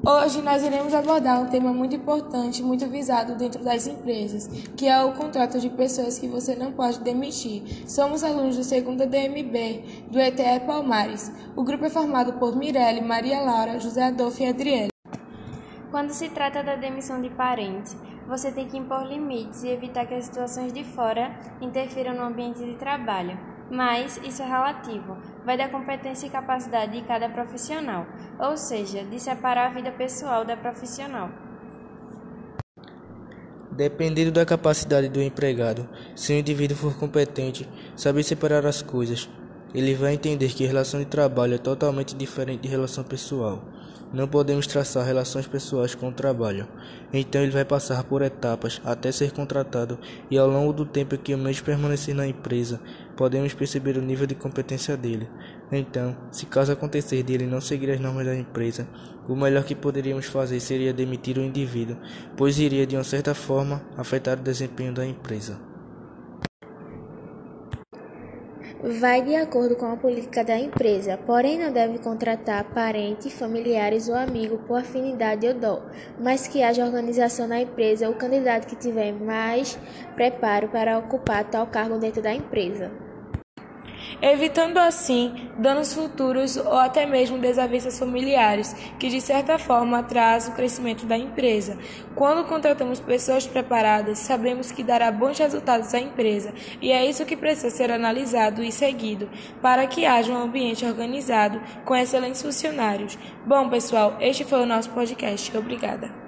Hoje nós iremos abordar um tema muito importante, muito visado dentro das empresas, que é o contrato de pessoas que você não pode demitir. Somos alunos do segundo DMB do ETE Palmares. O grupo é formado por Mirelle, Maria Laura, José Adolfo e Adriele. Quando se trata da demissão de parentes, você tem que impor limites e evitar que as situações de fora interfiram no ambiente de trabalho. Mas isso é relativo, vai da competência e capacidade de cada profissional, ou seja, de separar a vida pessoal da profissional. Dependendo da capacidade do empregado, se o indivíduo for competente, saber separar as coisas, ele vai entender que relação de trabalho é totalmente diferente de relação pessoal. Não podemos traçar relações pessoais com o trabalho. Então ele vai passar por etapas até ser contratado e ao longo do tempo que o mesmo permanecer na empresa, podemos perceber o nível de competência dele. Então, se caso acontecer de ele não seguir as normas da empresa, o melhor que poderíamos fazer seria demitir o indivíduo, pois iria de uma certa forma afetar o desempenho da empresa. Vai de acordo com a política da empresa, porém não deve contratar parentes, familiares ou amigo por afinidade ou dó, mas que haja organização na empresa. Ou candidato que tiver mais preparo para ocupar tal cargo dentro da empresa evitando assim danos futuros ou até mesmo desavenças familiares, que de certa forma atrasam o crescimento da empresa. Quando contratamos pessoas preparadas, sabemos que dará bons resultados à empresa, e é isso que precisa ser analisado e seguido para que haja um ambiente organizado com excelentes funcionários. Bom, pessoal, este foi o nosso podcast. Obrigada.